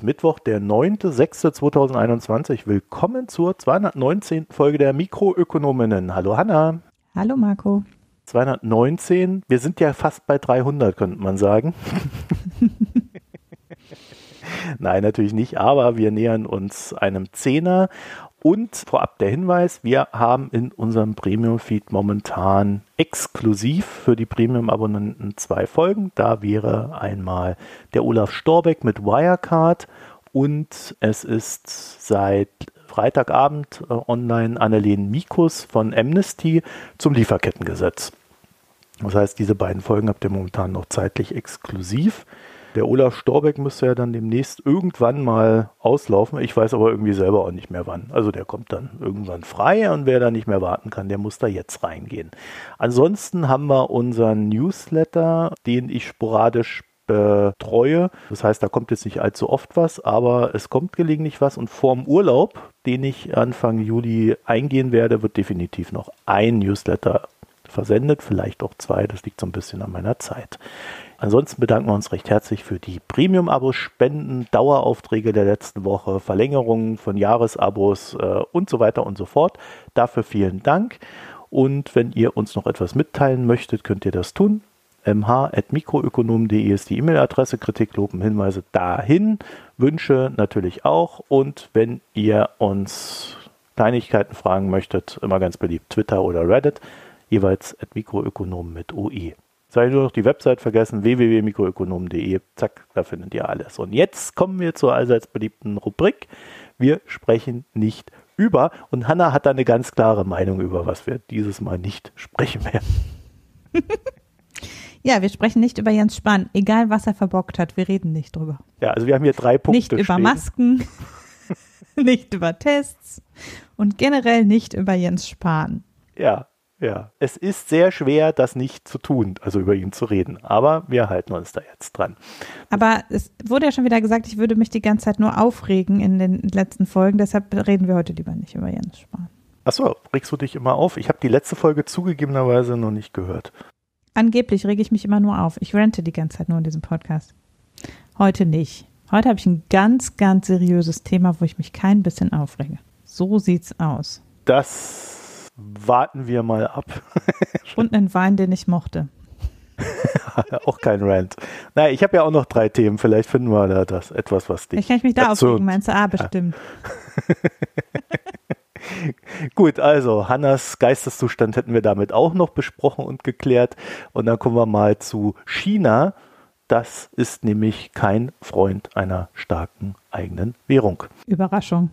Ist Mittwoch, der 9.06.2021. Willkommen zur 219. Folge der Mikroökonominnen. Hallo Hanna. Hallo Marco. 219. Wir sind ja fast bei 300, könnte man sagen. Nein, natürlich nicht, aber wir nähern uns einem Zehner. Und vorab der Hinweis, wir haben in unserem Premium-Feed momentan exklusiv für die Premium-Abonnenten zwei Folgen. Da wäre einmal der Olaf Storbeck mit Wirecard und es ist seit Freitagabend äh, online Annelien Mikus von Amnesty zum Lieferkettengesetz. Das heißt, diese beiden Folgen habt ihr momentan noch zeitlich exklusiv. Der Olaf Storbeck müsste ja dann demnächst irgendwann mal auslaufen. Ich weiß aber irgendwie selber auch nicht mehr wann. Also der kommt dann irgendwann frei und wer da nicht mehr warten kann, der muss da jetzt reingehen. Ansonsten haben wir unseren Newsletter, den ich sporadisch betreue. Das heißt, da kommt jetzt nicht allzu oft was, aber es kommt gelegentlich was und vorm Urlaub, den ich Anfang Juli eingehen werde, wird definitiv noch ein Newsletter versendet, vielleicht auch zwei, das liegt so ein bisschen an meiner Zeit. Ansonsten bedanken wir uns recht herzlich für die Premium-Abos, Spenden, Daueraufträge der letzten Woche, Verlängerungen von Jahresabos äh, und so weiter und so fort. Dafür vielen Dank. Und wenn ihr uns noch etwas mitteilen möchtet, könnt ihr das tun. mh.mikroökonom.de ist die E-Mail-Adresse, Kritik, Loben, Hinweise dahin, Wünsche natürlich auch. Und wenn ihr uns Kleinigkeiten fragen möchtet, immer ganz beliebt Twitter oder Reddit, jeweils at Mikroökonom mit OE. Sei nur noch die Website vergessen, www.mikroökonom.de. Zack, da findet ihr alles. Und jetzt kommen wir zur allseits beliebten Rubrik. Wir sprechen nicht über. Und Hanna hat da eine ganz klare Meinung über, was wir dieses Mal nicht sprechen werden. Ja, wir sprechen nicht über Jens Spahn. Egal, was er verbockt hat, wir reden nicht drüber. Ja, also wir haben hier drei Punkte. Nicht über stehen. Masken, nicht über Tests und generell nicht über Jens Spahn. Ja, ja, es ist sehr schwer, das nicht zu tun, also über ihn zu reden. Aber wir halten uns da jetzt dran. Aber es wurde ja schon wieder gesagt, ich würde mich die ganze Zeit nur aufregen in den letzten Folgen. Deshalb reden wir heute lieber nicht über Jens Spahn. Achso, regst du dich immer auf? Ich habe die letzte Folge zugegebenerweise noch nicht gehört. Angeblich rege ich mich immer nur auf. Ich rente die ganze Zeit nur in diesem Podcast. Heute nicht. Heute habe ich ein ganz, ganz seriöses Thema, wo ich mich kein bisschen aufrege. So sieht's aus. Das warten wir mal ab. Und einen Wein, den ich mochte. auch kein Rant. Naja, ich habe ja auch noch drei Themen. Vielleicht finden wir da das etwas, was dich. Ich kann mich da erzürnt. aufregen, meinst du? Ah, bestimmt. Gut, also Hannas Geisteszustand hätten wir damit auch noch besprochen und geklärt. Und dann kommen wir mal zu China. Das ist nämlich kein Freund einer starken eigenen Währung. Überraschung.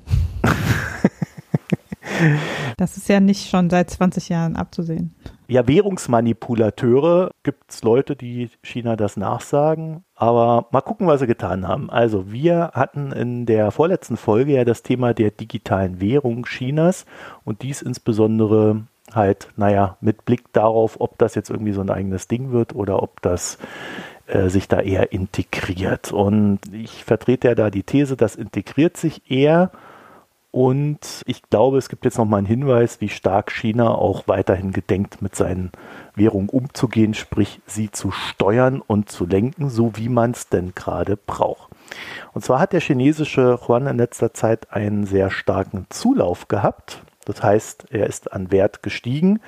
Das ist ja nicht schon seit 20 Jahren abzusehen. Ja, Währungsmanipulateure gibt es Leute, die China das nachsagen. Aber mal gucken, was sie getan haben. Also wir hatten in der vorletzten Folge ja das Thema der digitalen Währung Chinas und dies insbesondere halt, naja, mit Blick darauf, ob das jetzt irgendwie so ein eigenes Ding wird oder ob das äh, sich da eher integriert. Und ich vertrete ja da die These, das integriert sich eher und ich glaube, es gibt jetzt noch mal einen Hinweis, wie stark China auch weiterhin gedenkt, mit seinen Währungen umzugehen, sprich sie zu steuern und zu lenken, so wie man es denn gerade braucht. Und zwar hat der chinesische Yuan in letzter Zeit einen sehr starken Zulauf gehabt. Das heißt, er ist an Wert gestiegen.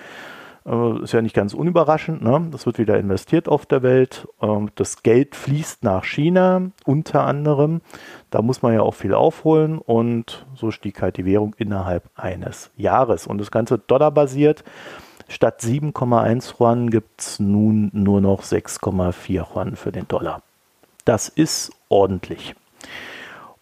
Ist ja nicht ganz unüberraschend. Ne? Das wird wieder investiert auf der Welt. Ähm, das Geld fließt nach China unter anderem. Da muss man ja auch viel aufholen und so stieg halt die Währung innerhalb eines Jahres. Und das Ganze dollarbasiert. Statt 7,1 Yuan gibt es nun nur noch 6,4 Yuan für den Dollar. Das ist ordentlich.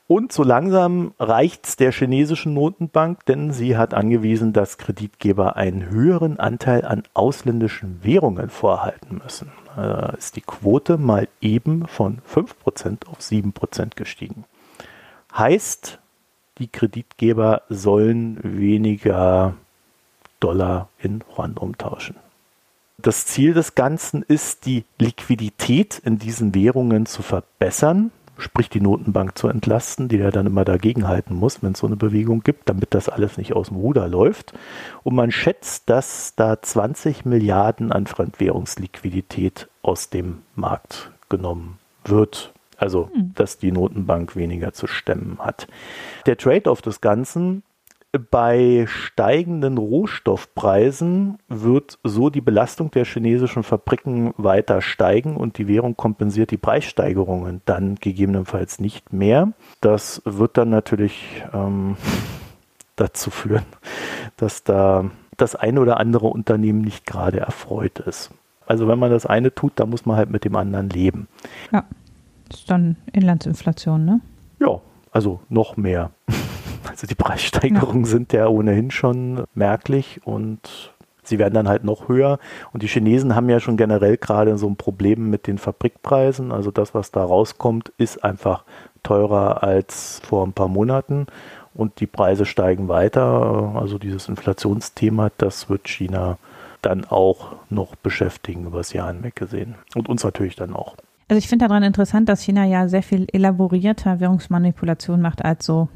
Und so langsam reicht es der chinesischen Notenbank, denn sie hat angewiesen, dass Kreditgeber einen höheren Anteil an ausländischen Währungen vorhalten müssen. Da ist die Quote mal eben von 5% auf 7% gestiegen. Heißt, die Kreditgeber sollen weniger Dollar in Yuan umtauschen. Das Ziel des Ganzen ist, die Liquidität in diesen Währungen zu verbessern sprich die Notenbank zu entlasten, die ja dann immer dagegenhalten muss, wenn es so eine Bewegung gibt, damit das alles nicht aus dem Ruder läuft. Und man schätzt, dass da 20 Milliarden an Fremdwährungsliquidität aus dem Markt genommen wird. Also, hm. dass die Notenbank weniger zu stemmen hat. Der Trade-off des Ganzen bei steigenden Rohstoffpreisen wird so die Belastung der chinesischen Fabriken weiter steigen und die Währung kompensiert die Preissteigerungen dann gegebenenfalls nicht mehr. Das wird dann natürlich ähm, dazu führen, dass da das eine oder andere Unternehmen nicht gerade erfreut ist. Also wenn man das eine tut, dann muss man halt mit dem anderen leben. Ja, das ist dann Inlandsinflation, ne? Ja, also noch mehr. Also die Preissteigerungen ja. sind ja ohnehin schon merklich und sie werden dann halt noch höher. Und die Chinesen haben ja schon generell gerade so ein Problem mit den Fabrikpreisen. Also das, was da rauskommt, ist einfach teurer als vor ein paar Monaten und die Preise steigen weiter. Also dieses Inflationsthema, das wird China dann auch noch beschäftigen über das Jahr hinweg gesehen. Und uns natürlich dann auch. Also ich finde daran interessant, dass China ja sehr viel elaborierter Währungsmanipulation macht als so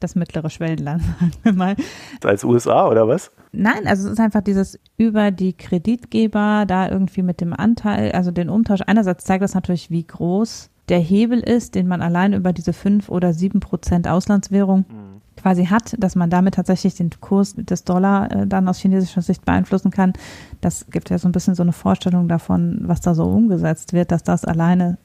das mittlere Schwellenland, sagen wir mal. Als USA oder was? Nein, also es ist einfach dieses über die Kreditgeber da irgendwie mit dem Anteil, also den Umtausch. Einerseits zeigt das natürlich, wie groß der Hebel ist, den man allein über diese fünf oder sieben Prozent Auslandswährung mhm. quasi hat, dass man damit tatsächlich den Kurs des Dollar äh, dann aus chinesischer Sicht beeinflussen kann. Das gibt ja so ein bisschen so eine Vorstellung davon, was da so umgesetzt wird, dass das alleine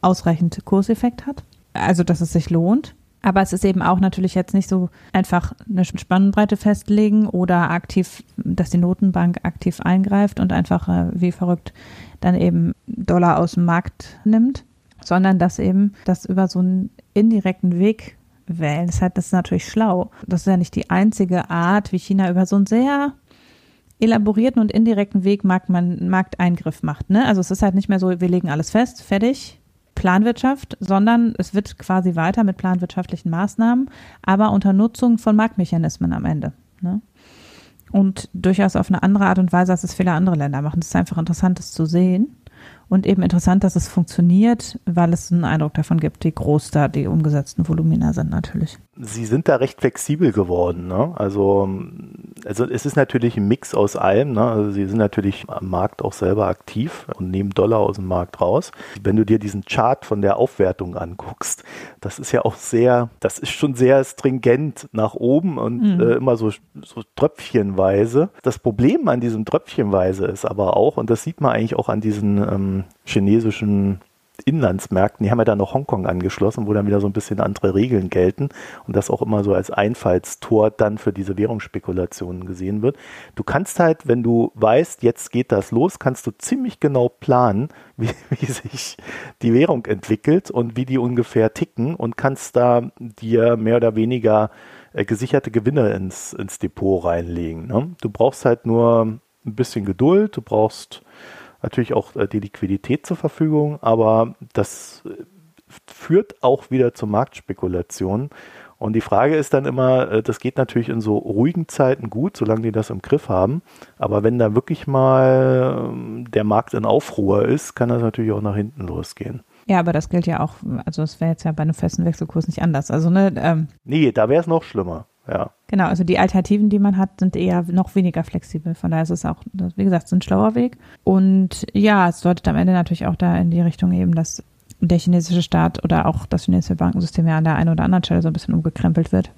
ausreichend Kurseffekt hat. Also, dass es sich lohnt. Aber es ist eben auch natürlich jetzt nicht so einfach eine Spannbreite festlegen oder aktiv, dass die Notenbank aktiv eingreift und einfach äh, wie verrückt dann eben Dollar aus dem Markt nimmt, sondern dass eben das über so einen indirekten Weg wählen. Das, heißt, das ist natürlich schlau. Das ist ja nicht die einzige Art, wie China über so einen sehr elaborierten und indirekten Weg Markteingriff macht. Ne? Also es ist halt nicht mehr so, wir legen alles fest, fertig, Planwirtschaft, sondern es wird quasi weiter mit planwirtschaftlichen Maßnahmen, aber unter Nutzung von Marktmechanismen am Ende. Ne? Und durchaus auf eine andere Art und Weise, als es viele andere Länder machen. Es ist einfach interessant, das zu sehen. Und eben interessant, dass es funktioniert, weil es einen Eindruck davon gibt, wie groß da die umgesetzten Volumina sind natürlich. Sie sind da recht flexibel geworden. Ne? Also, also es ist natürlich ein Mix aus allem. Ne? Also Sie sind natürlich am Markt auch selber aktiv und nehmen Dollar aus dem Markt raus. Wenn du dir diesen Chart von der Aufwertung anguckst, das ist ja auch sehr, das ist schon sehr stringent nach oben und mhm. äh, immer so, so tröpfchenweise. Das Problem an diesem Tröpfchenweise ist aber auch, und das sieht man eigentlich auch an diesen ähm, chinesischen Inlandsmärkten, die haben ja dann noch Hongkong angeschlossen, wo dann wieder so ein bisschen andere Regeln gelten und das auch immer so als Einfallstor dann für diese Währungsspekulationen gesehen wird. Du kannst halt, wenn du weißt, jetzt geht das los, kannst du ziemlich genau planen, wie, wie sich die Währung entwickelt und wie die ungefähr ticken und kannst da dir mehr oder weniger äh, gesicherte Gewinne ins, ins Depot reinlegen. Ne? Du brauchst halt nur ein bisschen Geduld, du brauchst natürlich auch äh, die Liquidität zur Verfügung, aber das äh, führt auch wieder zur Marktspekulation. Und die Frage ist dann immer, äh, das geht natürlich in so ruhigen Zeiten gut, solange die das im Griff haben. Aber wenn da wirklich mal ähm, der Markt in Aufruhr ist, kann das natürlich auch nach hinten losgehen. Ja, aber das gilt ja auch, also es wäre jetzt ja bei einem festen Wechselkurs nicht anders. Also ne, ähm, nee, da wäre es noch schlimmer ja. Genau, also die Alternativen, die man hat, sind eher noch weniger flexibel. Von daher ist es auch, wie gesagt, ein schlauer Weg. Und ja, es deutet am Ende natürlich auch da in die Richtung eben, dass der chinesische Staat oder auch das chinesische Bankensystem ja an der einen oder anderen Stelle so ein bisschen umgekrempelt wird.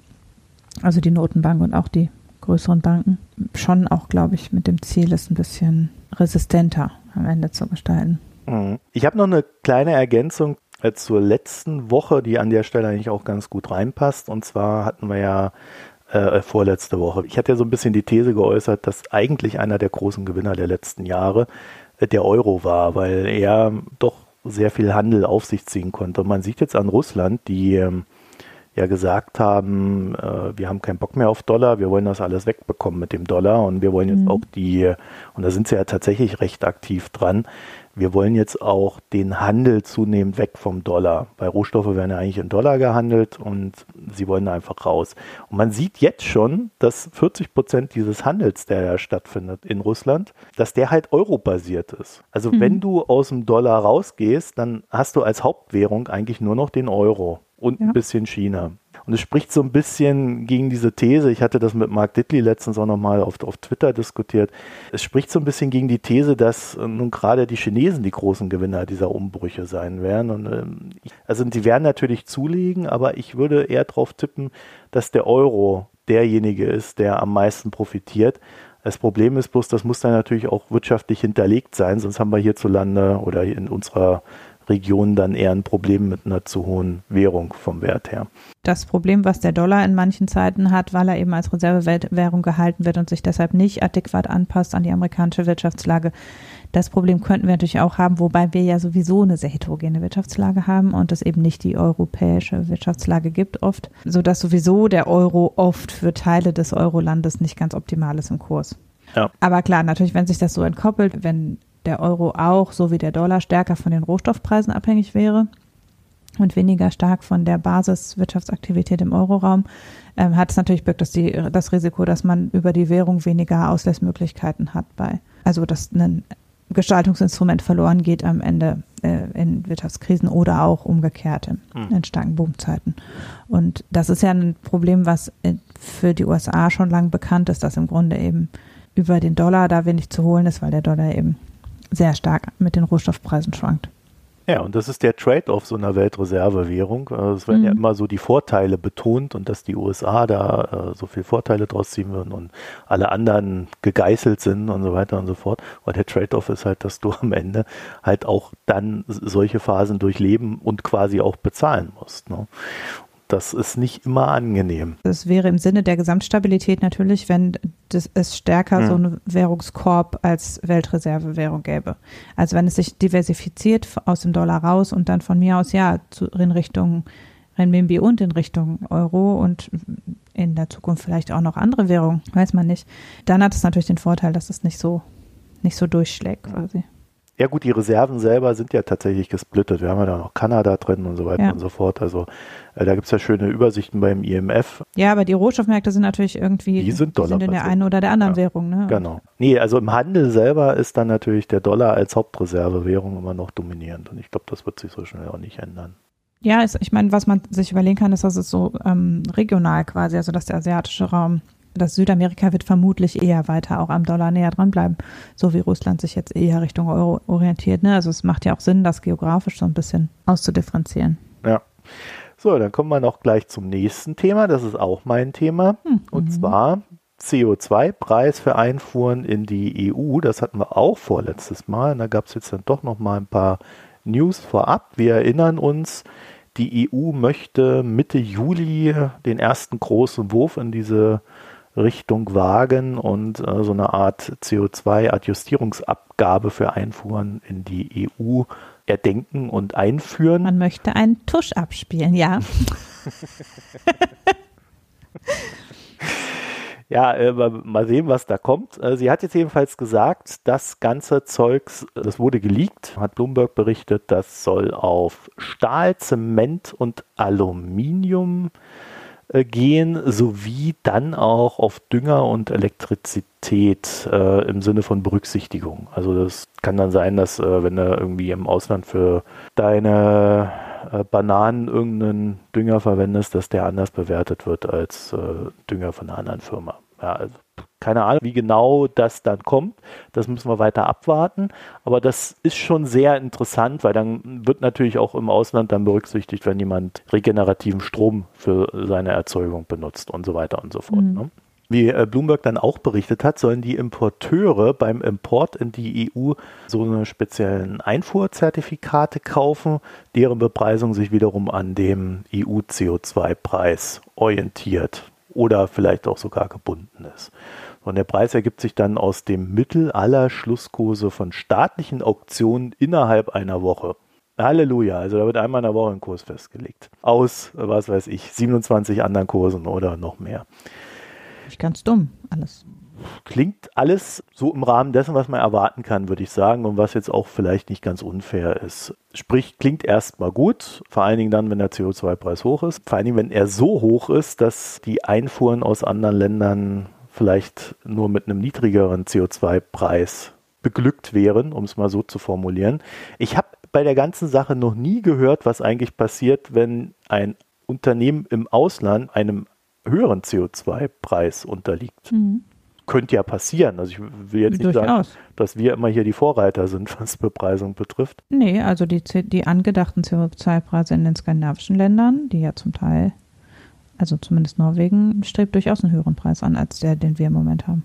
Also die Notenbank und auch die größeren Banken. Schon auch, glaube ich, mit dem Ziel, es ein bisschen resistenter am Ende zu gestalten. Mhm. Ich habe noch eine kleine Ergänzung zur letzten Woche, die an der Stelle eigentlich auch ganz gut reinpasst. Und zwar hatten wir ja äh, vorletzte Woche. Ich hatte ja so ein bisschen die These geäußert, dass eigentlich einer der großen Gewinner der letzten Jahre äh, der Euro war, weil er doch sehr viel Handel auf sich ziehen konnte. Und man sieht jetzt an Russland, die ähm, ja gesagt haben, äh, wir haben keinen Bock mehr auf Dollar, wir wollen das alles wegbekommen mit dem Dollar und wir wollen jetzt mhm. auch die, und da sind sie ja tatsächlich recht aktiv dran, wir wollen jetzt auch den Handel zunehmend weg vom Dollar. Bei Rohstoffe werden ja eigentlich in Dollar gehandelt und sie wollen einfach raus. Und man sieht jetzt schon, dass 40 Prozent dieses Handels, der ja stattfindet in Russland, dass der halt eurobasiert ist. Also mhm. wenn du aus dem Dollar rausgehst, dann hast du als Hauptwährung eigentlich nur noch den Euro und ja. ein bisschen China. Und es spricht so ein bisschen gegen diese These, ich hatte das mit Mark Ditley letztens auch nochmal auf, auf Twitter diskutiert, es spricht so ein bisschen gegen die These, dass äh, nun gerade die Chinesen die großen Gewinner dieser Umbrüche sein werden. Und, ähm, also die werden natürlich zulegen, aber ich würde eher darauf tippen, dass der Euro derjenige ist, der am meisten profitiert. Das Problem ist bloß, das muss dann natürlich auch wirtschaftlich hinterlegt sein, sonst haben wir hierzulande oder in unserer Region dann eher ein Problem mit einer zu hohen Währung vom Wert her. Das Problem, was der Dollar in manchen Zeiten hat, weil er eben als Reservewährung gehalten wird und sich deshalb nicht adäquat anpasst an die amerikanische Wirtschaftslage, das Problem könnten wir natürlich auch haben, wobei wir ja sowieso eine sehr heterogene Wirtschaftslage haben und es eben nicht die europäische Wirtschaftslage gibt oft, sodass sowieso der Euro oft für Teile des Eurolandes nicht ganz optimal ist im Kurs. Ja. Aber klar, natürlich, wenn sich das so entkoppelt, wenn der Euro auch, so wie der Dollar, stärker von den Rohstoffpreisen abhängig wäre und weniger stark von der Basiswirtschaftsaktivität im Euroraum, ähm, hat es natürlich birgt das, die, das Risiko, dass man über die Währung weniger Auslässmöglichkeiten hat bei, also dass ein Gestaltungsinstrument verloren geht am Ende äh, in Wirtschaftskrisen oder auch umgekehrt in, hm. in starken Boomzeiten. Und das ist ja ein Problem, was äh, für die USA schon lang bekannt ist, dass im Grunde eben über den Dollar da wenig zu holen ist, weil der Dollar eben sehr stark mit den Rohstoffpreisen schwankt. Ja, und das ist der Trade-off so einer Weltreservewährung. Also es werden mhm. ja immer so die Vorteile betont und dass die USA da äh, so viel Vorteile draus ziehen würden und alle anderen gegeißelt sind und so weiter und so fort. Aber der Trade-off ist halt, dass du am Ende halt auch dann solche Phasen durchleben und quasi auch bezahlen musst. Ne? Das ist nicht immer angenehm. Es wäre im Sinne der Gesamtstabilität natürlich, wenn das, es stärker hm. so einen Währungskorb als Weltreservewährung gäbe. Also wenn es sich diversifiziert aus dem Dollar raus und dann von mir aus ja zu, in Richtung Renminbi und in Richtung Euro und in der Zukunft vielleicht auch noch andere Währungen, weiß man nicht. Dann hat es natürlich den Vorteil, dass es nicht so nicht so durchschlägt quasi. Ja gut, die Reserven selber sind ja tatsächlich gesplittet. Wir haben ja da noch Kanada drin und so weiter ja. und so fort. Also äh, da gibt es ja schöne Übersichten beim IMF. Ja, aber die Rohstoffmärkte sind natürlich irgendwie die sind, Dollar sind in der einen oder der anderen ja, Währung. Ne? Genau. Nee, also im Handel selber ist dann natürlich der Dollar als Hauptreservewährung immer noch dominierend. Und ich glaube, das wird sich so schnell auch nicht ändern. Ja, ich meine, was man sich überlegen kann, ist, dass es so ähm, regional quasi, also dass der asiatische Raum das Südamerika wird vermutlich eher weiter auch am Dollar näher dranbleiben, so wie Russland sich jetzt eher Richtung Euro orientiert. Ne? Also es macht ja auch Sinn, das geografisch so ein bisschen auszudifferenzieren. Ja. So, dann kommen wir noch gleich zum nächsten Thema. Das ist auch mein Thema. Mhm. Und zwar CO2-Preis für Einfuhren in die EU. Das hatten wir auch vorletztes Mal. Und da gab es jetzt dann doch noch mal ein paar News vorab. Wir erinnern uns, die EU möchte Mitte Juli den ersten großen Wurf in diese Richtung wagen und äh, so eine Art CO2-Adjustierungsabgabe für Einfuhren in die EU erdenken und einführen. Man möchte einen Tusch abspielen, ja. ja, äh, mal sehen, was da kommt. Äh, sie hat jetzt jedenfalls gesagt, das ganze Zeugs, das wurde geleakt, hat Bloomberg berichtet, das soll auf Stahl, Zement und Aluminium äh, gehen, sowie dann auch auf Dünger und Elektrizität äh, im Sinne von Berücksichtigung. Also das kann dann sein, dass äh, wenn du irgendwie im Ausland für deine äh, Bananen irgendeinen Dünger verwendest, dass der anders bewertet wird als äh, Dünger von einer anderen Firma. Ja, also keine Ahnung, wie genau das dann kommt. Das müssen wir weiter abwarten. Aber das ist schon sehr interessant, weil dann wird natürlich auch im Ausland dann berücksichtigt, wenn jemand regenerativen Strom für seine Erzeugung benutzt und so weiter und so fort. Mhm. Ne? Wie äh, Bloomberg dann auch berichtet hat, sollen die Importeure beim Import in die EU so eine speziellen Einfuhrzertifikate kaufen, deren Bepreisung sich wiederum an dem EU-CO2-Preis orientiert oder vielleicht auch sogar gebunden ist. Und der Preis ergibt sich dann aus dem Mittel aller Schlusskurse von staatlichen Auktionen innerhalb einer Woche. Halleluja, also da wird einmal in der Woche ein Kurs festgelegt. Aus, was weiß ich, 27 anderen Kursen oder noch mehr. Nicht ganz dumm, alles klingt alles so im Rahmen dessen, was man erwarten kann, würde ich sagen, und was jetzt auch vielleicht nicht ganz unfair ist. Sprich, klingt erstmal gut, vor allen Dingen dann, wenn der CO2-Preis hoch ist. Vor allen Dingen, wenn er so hoch ist, dass die Einfuhren aus anderen Ländern vielleicht nur mit einem niedrigeren CO2-Preis beglückt wären, um es mal so zu formulieren. Ich habe bei der ganzen Sache noch nie gehört, was eigentlich passiert, wenn ein Unternehmen im Ausland einem höheren CO2-Preis unterliegt. Mhm. Könnte ja passieren. Also ich will jetzt nicht Durchaus. sagen, dass wir immer hier die Vorreiter sind, was Bepreisung betrifft. Nee, also die, die angedachten CO2-Preise in den skandinavischen Ländern, die ja zum Teil, also zumindest Norwegen, strebt durchaus einen höheren Preis an, als der, den wir im Moment haben.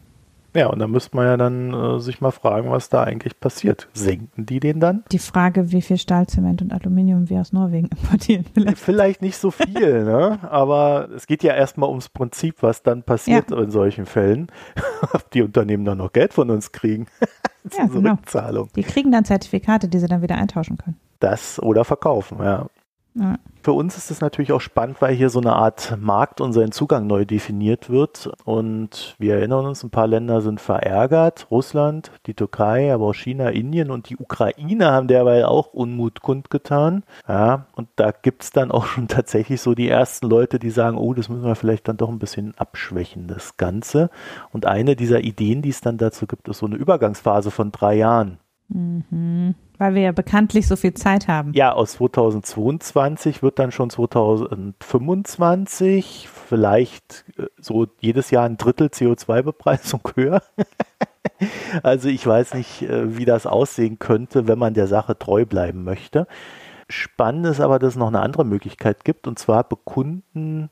Ja, und da müsste man ja dann äh, sich mal fragen, was da eigentlich passiert. Senken die den dann? Die Frage, wie viel Stahl, Zement und Aluminium wir aus Norwegen importieren. Vielleicht, vielleicht nicht so viel, ne? aber es geht ja erstmal ums Prinzip, was dann passiert ja. in solchen Fällen. Ob die Unternehmen dann noch Geld von uns kriegen. ja, genau. Rückzahlung. Die kriegen dann Zertifikate, die sie dann wieder eintauschen können. Das oder verkaufen, ja. Für uns ist es natürlich auch spannend, weil hier so eine Art Markt und sein Zugang neu definiert wird. Und wir erinnern uns, ein paar Länder sind verärgert. Russland, die Türkei, aber auch China, Indien und die Ukraine haben derweil auch Unmut kundgetan. Ja, und da gibt es dann auch schon tatsächlich so die ersten Leute, die sagen, oh, das müssen wir vielleicht dann doch ein bisschen abschwächen, das Ganze. Und eine dieser Ideen, die es dann dazu gibt, ist so eine Übergangsphase von drei Jahren. Mhm. Weil wir ja bekanntlich so viel Zeit haben. Ja, aus 2022 wird dann schon 2025 vielleicht äh, so jedes Jahr ein Drittel CO2-Bepreisung höher. also ich weiß nicht, äh, wie das aussehen könnte, wenn man der Sache treu bleiben möchte. Spannend ist aber, dass es noch eine andere Möglichkeit gibt. Und zwar bekunden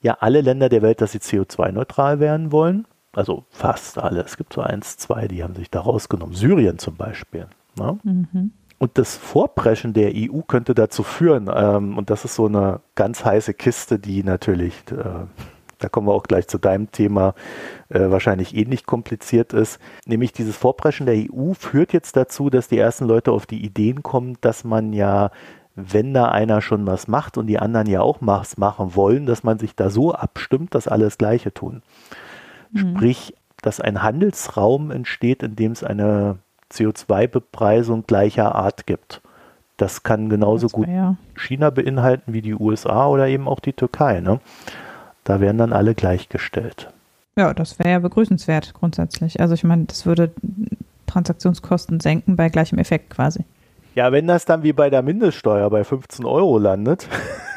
ja alle Länder der Welt, dass sie CO2-neutral werden wollen. Also fast alle. Es gibt so eins, zwei, die haben sich da rausgenommen. Syrien zum Beispiel. Ne? Mhm. Und das Vorpreschen der EU könnte dazu führen, ähm, und das ist so eine ganz heiße Kiste, die natürlich, äh, da kommen wir auch gleich zu deinem Thema, äh, wahrscheinlich ähnlich kompliziert ist. Nämlich dieses Vorpreschen der EU führt jetzt dazu, dass die ersten Leute auf die Ideen kommen, dass man ja wenn da einer schon was macht und die anderen ja auch was machen wollen, dass man sich da so abstimmt, dass alle das Gleiche tun. Mhm. Sprich, dass ein Handelsraum entsteht, in dem es eine CO2-Bepreisung gleicher Art gibt. Das kann genauso das gut ja. China beinhalten wie die USA oder eben auch die Türkei. Ne? Da werden dann alle gleichgestellt. Ja, das wäre ja begrüßenswert grundsätzlich. Also ich meine, das würde Transaktionskosten senken bei gleichem Effekt quasi. Ja, wenn das dann wie bei der Mindeststeuer bei 15 Euro landet,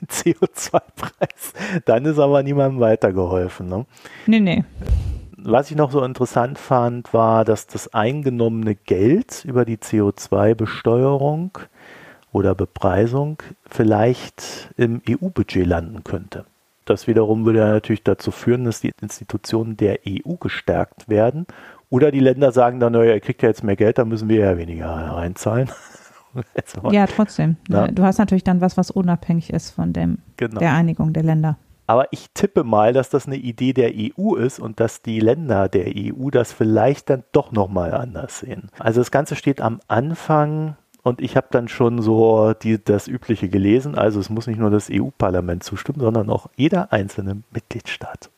den CO2-Preis, dann ist aber niemandem weitergeholfen. Ne? Nee, nee. Was ich noch so interessant fand, war, dass das eingenommene Geld über die CO2-Besteuerung oder Bepreisung vielleicht im EU-Budget landen könnte. Das wiederum würde natürlich dazu führen, dass die Institutionen der EU gestärkt werden. Oder die Länder sagen dann, naja, ihr kriegt ja jetzt mehr Geld, dann müssen wir ja weniger reinzahlen. ja, trotzdem. Ja. Du hast natürlich dann was, was unabhängig ist von dem, genau. der Einigung der Länder. Aber ich tippe mal, dass das eine Idee der EU ist und dass die Länder der EU das vielleicht dann doch nochmal anders sehen. Also das Ganze steht am Anfang und ich habe dann schon so die, das Übliche gelesen. Also es muss nicht nur das EU-Parlament zustimmen, sondern auch jeder einzelne Mitgliedstaat.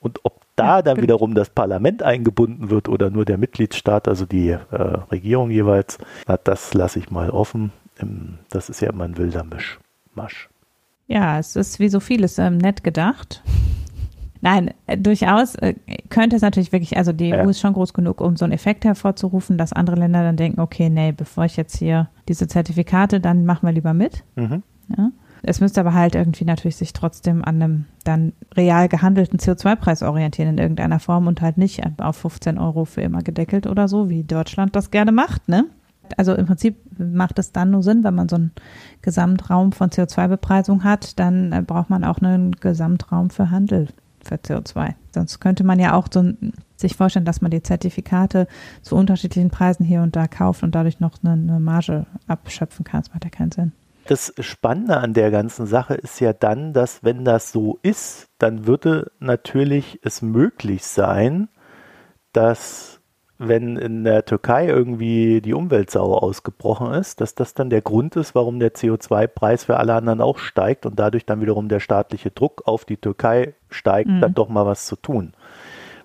Und ob da dann wiederum das Parlament eingebunden wird oder nur der Mitgliedstaat, also die äh, Regierung jeweils, na, das lasse ich mal offen. Das ist ja immer ein wilder Mischmasch. Ja, es ist wie so vieles ähm, nett gedacht. Nein, äh, durchaus äh, könnte es natürlich wirklich, also die ja. EU ist schon groß genug, um so einen Effekt hervorzurufen, dass andere Länder dann denken, okay, nee, bevor ich jetzt hier diese Zertifikate, dann machen wir lieber mit. Mhm. Ja. Es müsste aber halt irgendwie natürlich sich trotzdem an einem dann real gehandelten CO2-Preis orientieren in irgendeiner Form und halt nicht auf 15 Euro für immer gedeckelt oder so, wie Deutschland das gerne macht, ne? Also im Prinzip macht es dann nur Sinn, wenn man so einen Gesamtraum von CO2-Bepreisung hat, dann äh, braucht man auch einen Gesamtraum für Handel für CO2. Sonst könnte man ja auch so sich vorstellen, dass man die Zertifikate zu unterschiedlichen Preisen hier und da kauft und dadurch noch eine, eine Marge abschöpfen kann. Das macht ja keinen Sinn. Das Spannende an der ganzen Sache ist ja dann, dass wenn das so ist, dann würde natürlich es möglich sein, dass wenn in der Türkei irgendwie die Umweltsau ausgebrochen ist, dass das dann der Grund ist, warum der CO2-Preis für alle anderen auch steigt und dadurch dann wiederum der staatliche Druck auf die Türkei steigt, mhm. dann doch mal was zu tun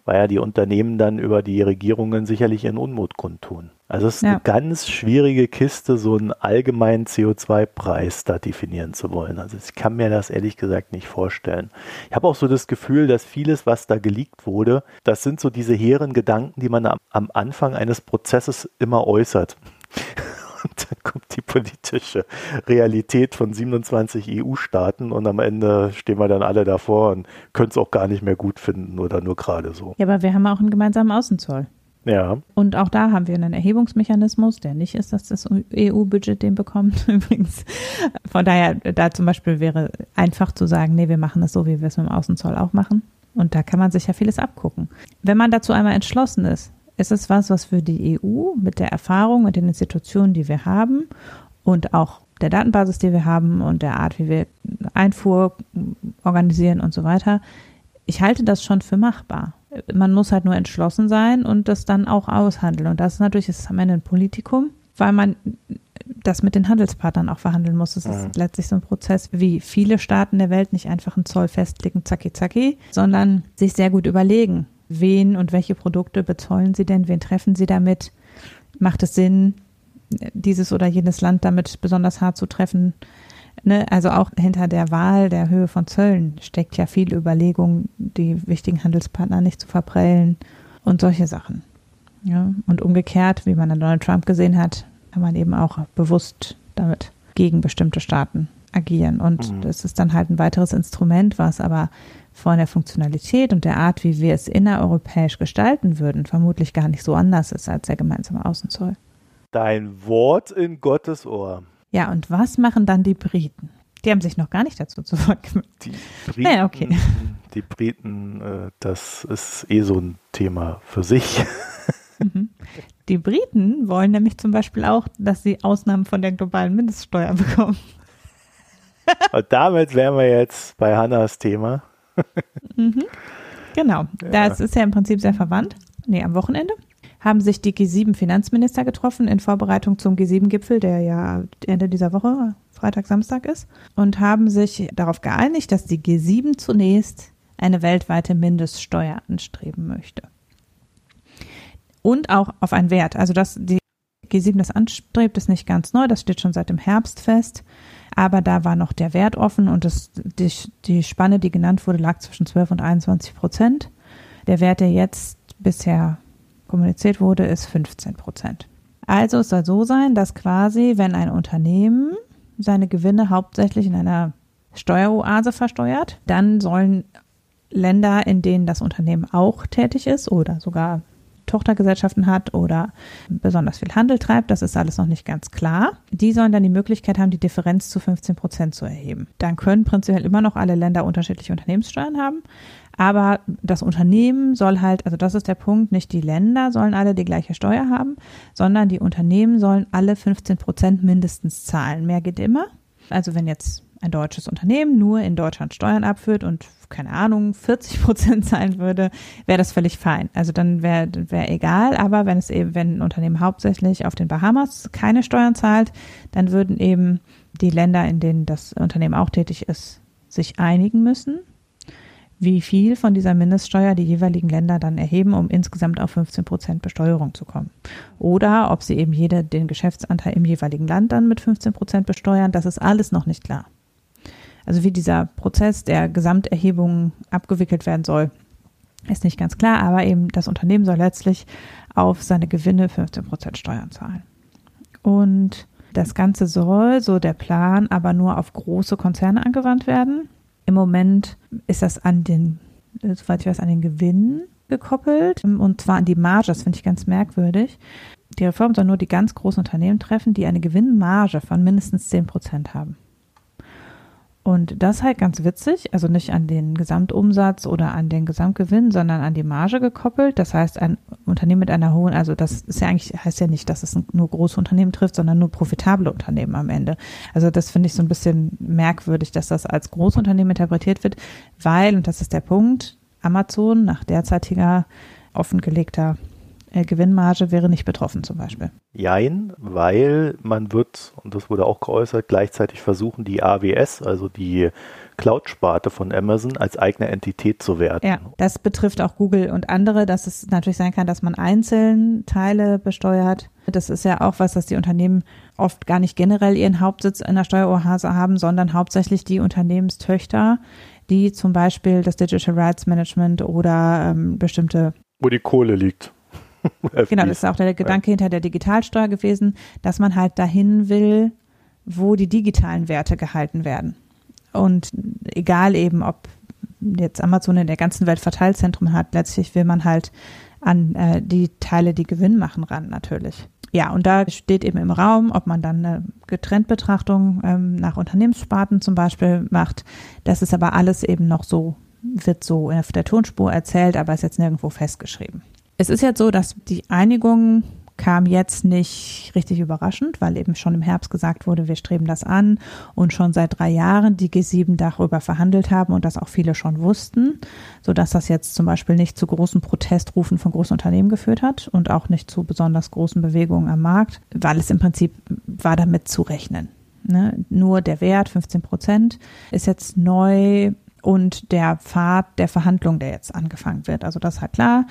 weil ja die Unternehmen dann über die Regierungen sicherlich ihren Unmut kundtun. Also es ist ja. eine ganz schwierige Kiste, so einen allgemeinen CO2-Preis da definieren zu wollen. Also ich kann mir das ehrlich gesagt nicht vorstellen. Ich habe auch so das Gefühl, dass vieles, was da geleakt wurde, das sind so diese hehren Gedanken, die man am, am Anfang eines Prozesses immer äußert. Und dann kommt die politische Realität von 27 EU-Staaten und am Ende stehen wir dann alle davor und können es auch gar nicht mehr gut finden oder nur gerade so. Ja, aber wir haben auch einen gemeinsamen Außenzoll. Ja. Und auch da haben wir einen Erhebungsmechanismus, der nicht ist, dass das EU-Budget den bekommt, übrigens. Von daher, da zum Beispiel wäre einfach zu sagen, nee, wir machen das so, wie wir es mit dem Außenzoll auch machen. Und da kann man sich ja vieles abgucken. Wenn man dazu einmal entschlossen ist, ist es was, was für die EU mit der Erfahrung und den Institutionen, die wir haben und auch der Datenbasis, die wir haben und der Art, wie wir Einfuhr organisieren und so weiter, ich halte das schon für machbar. Man muss halt nur entschlossen sein und das dann auch aushandeln. Und das ist natürlich ist am Ende ein Politikum, weil man das mit den Handelspartnern auch verhandeln muss. Das ist mhm. letztlich so ein Prozess, wie viele Staaten der Welt nicht einfach einen Zoll festlegen, zacki zacki, sondern sich sehr gut überlegen, wen und welche Produkte bezollen sie denn, wen treffen sie damit, macht es Sinn, dieses oder jenes Land damit besonders hart zu treffen. Ne? Also auch hinter der Wahl der Höhe von Zöllen steckt ja viel Überlegung, die wichtigen Handelspartner nicht zu verprellen und solche Sachen. Ja? Und umgekehrt, wie man an Donald Trump gesehen hat, kann man eben auch bewusst damit gegen bestimmte Staaten agieren. Und mhm. das ist dann halt ein weiteres Instrument, was aber von der Funktionalität und der Art, wie wir es innereuropäisch gestalten würden, vermutlich gar nicht so anders ist als der gemeinsame Außenzoll. Dein Wort in Gottes Ohr. Ja, und was machen dann die Briten? Die haben sich noch gar nicht dazu zu Wort gemeldet. Die Briten, naja, okay. die Briten äh, das ist eh so ein Thema für sich. Mhm. Die Briten wollen nämlich zum Beispiel auch, dass sie Ausnahmen von der globalen Mindeststeuer bekommen. Und damit wären wir jetzt bei Hannas Thema. Mhm. Genau, ja. das ist ja im Prinzip sehr verwandt. Nee, am Wochenende haben sich die G7-Finanzminister getroffen in Vorbereitung zum G7-Gipfel, der ja Ende dieser Woche, Freitag, Samstag ist, und haben sich darauf geeinigt, dass die G7 zunächst eine weltweite Mindeststeuer anstreben möchte. Und auch auf einen Wert. Also, dass die G7 das anstrebt, ist nicht ganz neu, das steht schon seit dem Herbst fest. Aber da war noch der Wert offen und das, die, die Spanne, die genannt wurde, lag zwischen 12 und 21 Prozent. Der Wert, der jetzt bisher kommuniziert wurde, ist 15 Prozent. Also es soll so sein, dass quasi, wenn ein Unternehmen seine Gewinne hauptsächlich in einer Steueroase versteuert, dann sollen Länder, in denen das Unternehmen auch tätig ist oder sogar Tochtergesellschaften hat oder besonders viel Handel treibt, das ist alles noch nicht ganz klar. Die sollen dann die Möglichkeit haben, die Differenz zu 15 Prozent zu erheben. Dann können prinzipiell immer noch alle Länder unterschiedliche Unternehmenssteuern haben, aber das Unternehmen soll halt, also das ist der Punkt, nicht die Länder sollen alle die gleiche Steuer haben, sondern die Unternehmen sollen alle 15 Prozent mindestens zahlen. Mehr geht immer. Also wenn jetzt ein deutsches Unternehmen nur in Deutschland Steuern abführt und keine Ahnung 40 Prozent zahlen würde, wäre das völlig fein. Also dann wäre wär egal. Aber wenn es eben, wenn ein Unternehmen hauptsächlich auf den Bahamas keine Steuern zahlt, dann würden eben die Länder, in denen das Unternehmen auch tätig ist, sich einigen müssen wie viel von dieser Mindeststeuer die jeweiligen Länder dann erheben, um insgesamt auf 15 Prozent Besteuerung zu kommen. Oder ob sie eben jeder den Geschäftsanteil im jeweiligen Land dann mit 15 Prozent besteuern, das ist alles noch nicht klar. Also wie dieser Prozess der Gesamterhebung abgewickelt werden soll, ist nicht ganz klar, aber eben das Unternehmen soll letztlich auf seine Gewinne 15 Prozent Steuern zahlen. Und das Ganze soll, so der Plan, aber nur auf große Konzerne angewandt werden. Im Moment ist das an den, soweit ich weiß, an den Gewinn gekoppelt und zwar an die Marge. Das finde ich ganz merkwürdig. Die Reform soll nur die ganz großen Unternehmen treffen, die eine Gewinnmarge von mindestens 10 Prozent haben. Und das halt ganz witzig, also nicht an den Gesamtumsatz oder an den Gesamtgewinn, sondern an die Marge gekoppelt. Das heißt, ein Unternehmen mit einer hohen, also das ist ja eigentlich, heißt ja nicht, dass es nur große Unternehmen trifft, sondern nur profitable Unternehmen am Ende. Also das finde ich so ein bisschen merkwürdig, dass das als Großunternehmen interpretiert wird, weil, und das ist der Punkt, Amazon nach derzeitiger offengelegter Gewinnmarge wäre nicht betroffen zum Beispiel. Jein, weil man wird, und das wurde auch geäußert, gleichzeitig versuchen, die AWS, also die Cloud-Sparte von Amazon, als eigene Entität zu werten. Ja, das betrifft auch Google und andere, dass es natürlich sein kann, dass man einzeln Teile besteuert. Das ist ja auch was, dass die Unternehmen oft gar nicht generell ihren Hauptsitz in der Steueroase haben, sondern hauptsächlich die Unternehmenstöchter, die zum Beispiel das Digital Rights Management oder ähm, bestimmte wo die Kohle liegt genau, das ist auch der Gedanke hinter der Digitalsteuer gewesen, dass man halt dahin will, wo die digitalen Werte gehalten werden. Und egal eben, ob jetzt Amazon in der ganzen Welt Verteilzentrum hat, letztlich will man halt an äh, die Teile, die Gewinn machen, ran natürlich. Ja, und da steht eben im Raum, ob man dann eine Getrenntbetrachtung ähm, nach Unternehmenssparten zum Beispiel macht. Das ist aber alles eben noch so, wird so auf der Tonspur erzählt, aber ist jetzt nirgendwo festgeschrieben. Es ist jetzt so, dass die Einigung kam jetzt nicht richtig überraschend, weil eben schon im Herbst gesagt wurde, wir streben das an und schon seit drei Jahren die G7 darüber verhandelt haben und das auch viele schon wussten, sodass das jetzt zum Beispiel nicht zu großen Protestrufen von großen Unternehmen geführt hat und auch nicht zu besonders großen Bewegungen am Markt, weil es im Prinzip war damit zu rechnen. Ne? Nur der Wert, 15 Prozent, ist jetzt neu und der Pfad der Verhandlung, der jetzt angefangen wird. Also das ist halt klar.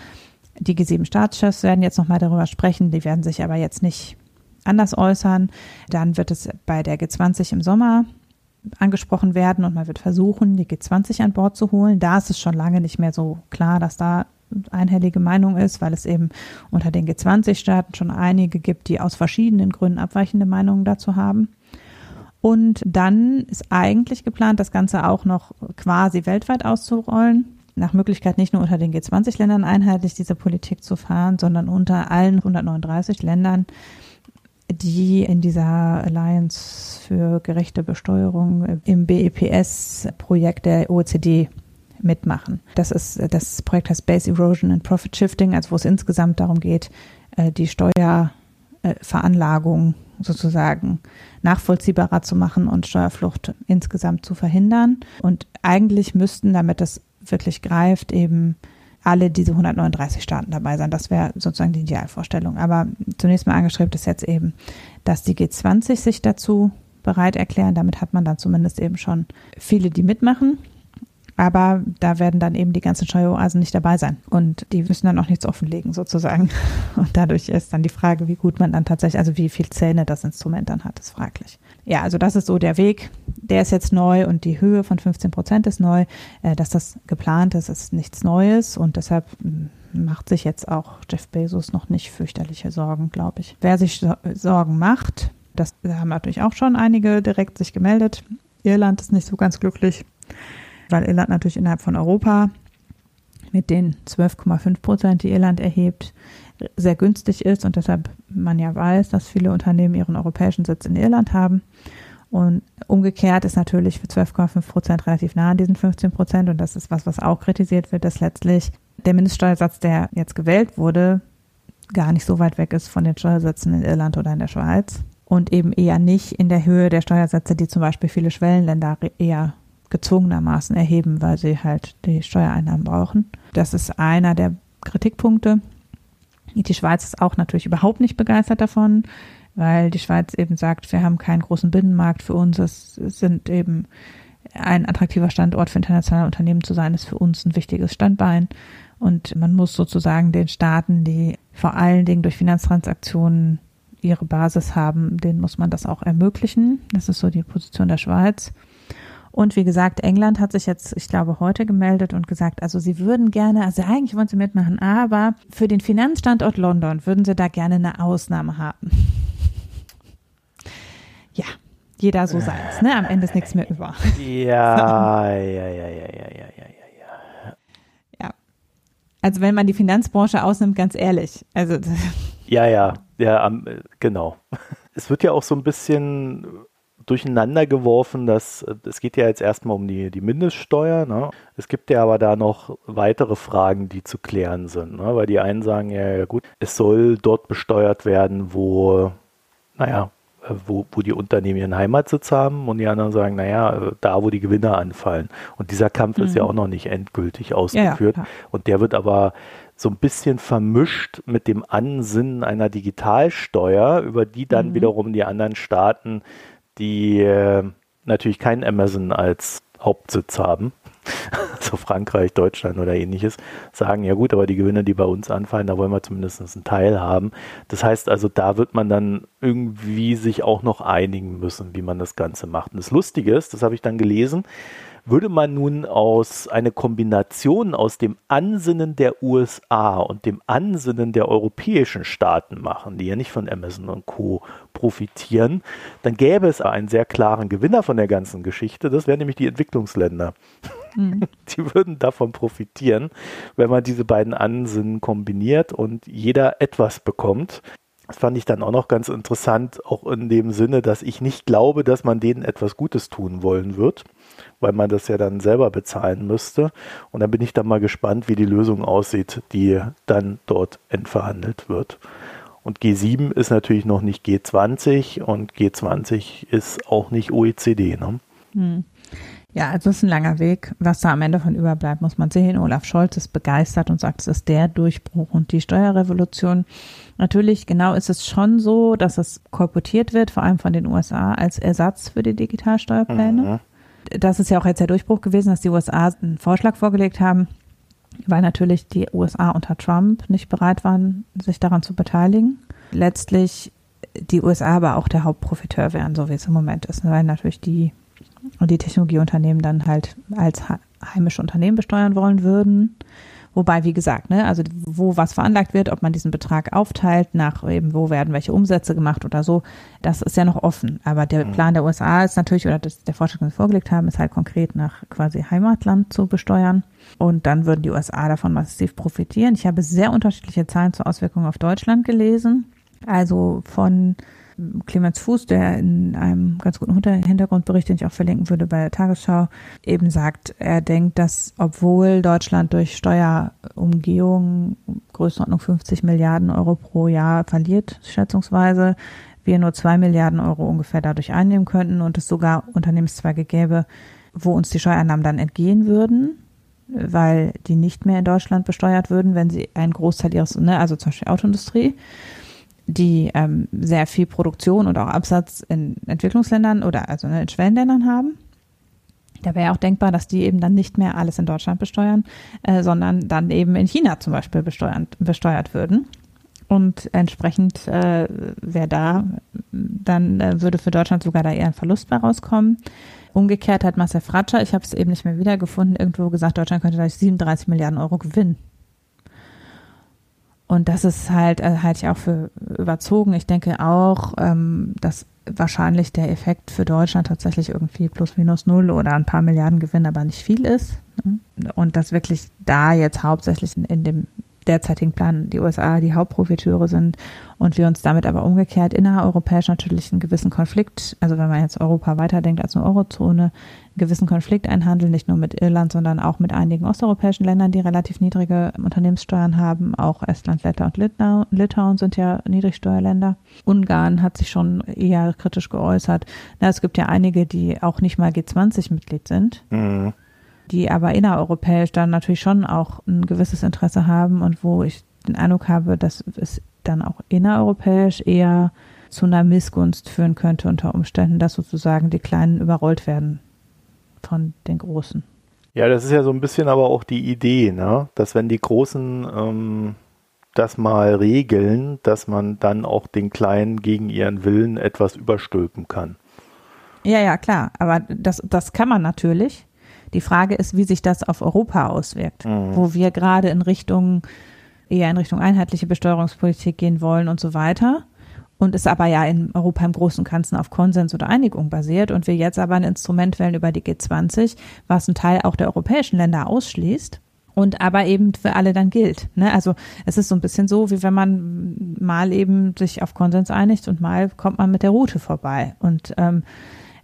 Die G7-Staatschefs werden jetzt nochmal darüber sprechen, die werden sich aber jetzt nicht anders äußern. Dann wird es bei der G20 im Sommer angesprochen werden und man wird versuchen, die G20 an Bord zu holen. Da ist es schon lange nicht mehr so klar, dass da einhellige Meinung ist, weil es eben unter den G20-Staaten schon einige gibt, die aus verschiedenen Gründen abweichende Meinungen dazu haben. Und dann ist eigentlich geplant, das Ganze auch noch quasi weltweit auszurollen nach Möglichkeit nicht nur unter den G20-Ländern einheitlich diese Politik zu fahren, sondern unter allen 139 Ländern, die in dieser Alliance für gerechte Besteuerung im BEPS-Projekt der OECD mitmachen. Das ist das Projekt heißt Base Erosion and Profit Shifting, also wo es insgesamt darum geht, äh, die Steuerveranlagung sozusagen nachvollziehbarer zu machen und Steuerflucht insgesamt zu verhindern. Und eigentlich müssten, damit das wirklich greift, eben alle diese 139 Staaten dabei sein. Das wäre sozusagen die Idealvorstellung. Aber zunächst mal angestrebt ist jetzt eben, dass die G20 sich dazu bereit erklären. Damit hat man dann zumindest eben schon viele, die mitmachen. Aber da werden dann eben die ganzen Steueroasen nicht dabei sein. Und die müssen dann auch nichts offenlegen, sozusagen. Und dadurch ist dann die Frage, wie gut man dann tatsächlich, also wie viel Zähne das Instrument dann hat, ist fraglich. Ja, also das ist so der Weg. Der ist jetzt neu und die Höhe von 15 Prozent ist neu. Äh, dass das geplant ist, ist nichts Neues. Und deshalb hm, macht sich jetzt auch Jeff Bezos noch nicht fürchterliche Sorgen, glaube ich. Wer sich Sorgen macht, das haben natürlich auch schon einige direkt sich gemeldet. Irland ist nicht so ganz glücklich weil Irland natürlich innerhalb von Europa mit den 12,5 Prozent, die Irland erhebt, sehr günstig ist und deshalb man ja weiß, dass viele Unternehmen ihren europäischen Sitz in Irland haben. Und umgekehrt ist natürlich für 12,5 Prozent relativ nah an diesen 15 Prozent und das ist was, was auch kritisiert wird, dass letztlich der Mindeststeuersatz, der jetzt gewählt wurde, gar nicht so weit weg ist von den Steuersätzen in Irland oder in der Schweiz und eben eher nicht in der Höhe der Steuersätze, die zum Beispiel viele Schwellenländer eher gezwungenermaßen erheben, weil sie halt die Steuereinnahmen brauchen. Das ist einer der Kritikpunkte. Die Schweiz ist auch natürlich überhaupt nicht begeistert davon, weil die Schweiz eben sagt, wir haben keinen großen Binnenmarkt für uns. Es sind eben ein attraktiver Standort für internationale Unternehmen zu sein, ist für uns ein wichtiges Standbein. Und man muss sozusagen den Staaten, die vor allen Dingen durch Finanztransaktionen ihre Basis haben, denen muss man das auch ermöglichen. Das ist so die Position der Schweiz. Und wie gesagt, England hat sich jetzt, ich glaube, heute gemeldet und gesagt, also sie würden gerne, also eigentlich wollen sie mitmachen, aber für den Finanzstandort London würden sie da gerne eine Ausnahme haben. Ja, jeder so seins, ne? Am Ende ist nichts mehr über. Ja, ja, ja, ja, ja, ja, ja, ja. Ja. Also wenn man die Finanzbranche ausnimmt, ganz ehrlich. Also ja, ja, ja, genau. Es wird ja auch so ein bisschen durcheinander geworfen, dass es geht ja jetzt erstmal um die, die Mindeststeuer. Ne? Es gibt ja aber da noch weitere Fragen, die zu klären sind, ne? weil die einen sagen, ja, ja gut, es soll dort besteuert werden, wo, naja, wo, wo die Unternehmen ihren Heimatsitz haben und die anderen sagen, naja, da, wo die Gewinne anfallen. Und dieser Kampf mhm. ist ja mhm. auch noch nicht endgültig ausgeführt. Ja, ja, und der wird aber so ein bisschen vermischt mit dem Ansinnen einer Digitalsteuer, über die dann mhm. wiederum die anderen Staaten die äh, natürlich kein Amazon als Hauptsitz haben, also Frankreich, Deutschland oder ähnliches, sagen, ja gut, aber die Gewinne, die bei uns anfallen, da wollen wir zumindest einen Teil haben. Das heißt also, da wird man dann irgendwie sich auch noch einigen müssen, wie man das Ganze macht. Und das Lustige ist, das habe ich dann gelesen, würde man nun aus eine Kombination aus dem Ansinnen der USA und dem Ansinnen der europäischen Staaten machen, die ja nicht von Amazon und Co. profitieren, dann gäbe es einen sehr klaren Gewinner von der ganzen Geschichte. Das wären nämlich die Entwicklungsländer. Mhm. Die würden davon profitieren, wenn man diese beiden Ansinnen kombiniert und jeder etwas bekommt. Das fand ich dann auch noch ganz interessant, auch in dem Sinne, dass ich nicht glaube, dass man denen etwas Gutes tun wollen wird weil man das ja dann selber bezahlen müsste. Und dann bin ich dann mal gespannt, wie die Lösung aussieht, die dann dort entverhandelt wird. Und G7 ist natürlich noch nicht G20 und G20 ist auch nicht OECD. Ne? Hm. Ja, also es ist ein langer Weg. Was da am Ende von überbleibt, muss man sehen. Olaf Scholz ist begeistert und sagt, es ist der Durchbruch und die Steuerrevolution. Natürlich, genau ist es schon so, dass es kolportiert wird, vor allem von den USA, als Ersatz für die Digitalsteuerpläne. Mhm das ist ja auch jetzt der Durchbruch gewesen, dass die USA einen Vorschlag vorgelegt haben, weil natürlich die USA unter Trump nicht bereit waren, sich daran zu beteiligen. Letztlich die USA aber auch der Hauptprofiteur wären, so wie es im Moment ist, weil natürlich die, die Technologieunternehmen dann halt als heimische Unternehmen besteuern wollen würden. Wobei, wie gesagt, ne, also wo was veranlagt wird, ob man diesen Betrag aufteilt, nach eben wo werden welche Umsätze gemacht oder so, das ist ja noch offen. Aber der mhm. Plan der USA ist natürlich, oder das, der Vorschlag, den sie vorgelegt haben, ist halt konkret nach quasi Heimatland zu besteuern. Und dann würden die USA davon massiv profitieren. Ich habe sehr unterschiedliche Zahlen zur Auswirkung auf Deutschland gelesen. Also von Clemens Fuß, der in einem ganz guten Hintergrundbericht, den ich auch verlinken würde bei der Tagesschau, eben sagt, er denkt, dass obwohl Deutschland durch Steuerumgehung Größenordnung 50 Milliarden Euro pro Jahr verliert, schätzungsweise, wir nur zwei Milliarden Euro ungefähr dadurch einnehmen könnten und es sogar Unternehmenszweige gäbe, wo uns die Steuereinnahmen dann entgehen würden, weil die nicht mehr in Deutschland besteuert würden, wenn sie einen Großteil ihres, ne, also zum Beispiel Autoindustrie, die ähm, sehr viel Produktion und auch Absatz in Entwicklungsländern oder also in Schwellenländern haben. Da wäre auch denkbar, dass die eben dann nicht mehr alles in Deutschland besteuern, äh, sondern dann eben in China zum Beispiel besteuern, besteuert würden. Und entsprechend äh, wäre da, dann äh, würde für Deutschland sogar da eher ein Verlust bei rauskommen. Umgekehrt hat Marcel Fratscher, ich habe es eben nicht mehr wiedergefunden, irgendwo gesagt, Deutschland könnte gleich 37 Milliarden Euro gewinnen und das ist halt, äh, halte ich auch für überzogen. Ich denke auch, ähm, dass wahrscheinlich der Effekt für Deutschland tatsächlich irgendwie plus minus null oder ein paar Milliarden Gewinn aber nicht viel ist. Ne? Und dass wirklich da jetzt hauptsächlich in, in dem derzeitigen Plan die USA die Hauptprofiteure sind und wir uns damit aber umgekehrt innereuropäisch natürlich einen gewissen Konflikt, also wenn man jetzt Europa weiterdenkt als eine Eurozone, einen gewissen Konflikt einhandeln, nicht nur mit Irland, sondern auch mit einigen osteuropäischen Ländern, die relativ niedrige Unternehmenssteuern haben. Auch Estland, Lettland und Litauen sind ja Niedrigsteuerländer. Ungarn hat sich schon eher kritisch geäußert. Na, es gibt ja einige, die auch nicht mal G20-Mitglied sind. Mhm die aber innereuropäisch dann natürlich schon auch ein gewisses Interesse haben und wo ich den Eindruck habe, dass es dann auch innereuropäisch eher zu einer Missgunst führen könnte unter Umständen, dass sozusagen die Kleinen überrollt werden von den Großen. Ja, das ist ja so ein bisschen aber auch die Idee, ne? dass wenn die Großen ähm, das mal regeln, dass man dann auch den Kleinen gegen ihren Willen etwas überstülpen kann. Ja, ja, klar. Aber das, das kann man natürlich. Die Frage ist, wie sich das auf Europa auswirkt, mhm. wo wir gerade in Richtung, eher in Richtung einheitliche Besteuerungspolitik gehen wollen und so weiter. Und es aber ja in Europa im Großen und Ganzen auf Konsens oder Einigung basiert und wir jetzt aber ein Instrument wählen über die G20, was ein Teil auch der europäischen Länder ausschließt und aber eben für alle dann gilt. Ne? Also es ist so ein bisschen so, wie wenn man mal eben sich auf Konsens einigt und mal kommt man mit der Route vorbei. Und ähm,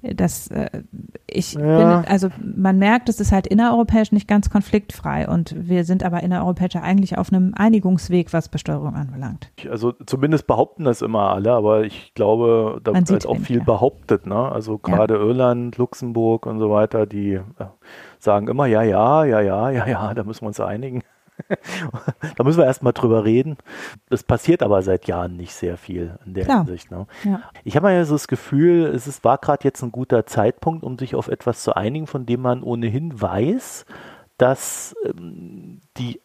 das äh, ich ja. bin, also man merkt, es ist halt innereuropäisch nicht ganz konfliktfrei und wir sind aber innereuropäisch eigentlich auf einem Einigungsweg, was Besteuerung anbelangt. Also zumindest behaupten das immer alle, aber ich glaube, da wird halt auch viel ja. behauptet, ne? Also gerade ja. Irland, Luxemburg und so weiter, die äh, sagen immer, ja, ja, ja, ja, ja, ja, da müssen wir uns einigen. da müssen wir erstmal drüber reden. Das passiert aber seit Jahren nicht sehr viel in der Klar. Hinsicht. Ne? Ja. Ich habe ja so das Gefühl, es ist, war gerade jetzt ein guter Zeitpunkt, um sich auf etwas zu einigen, von dem man ohnehin weiß, dass ähm, die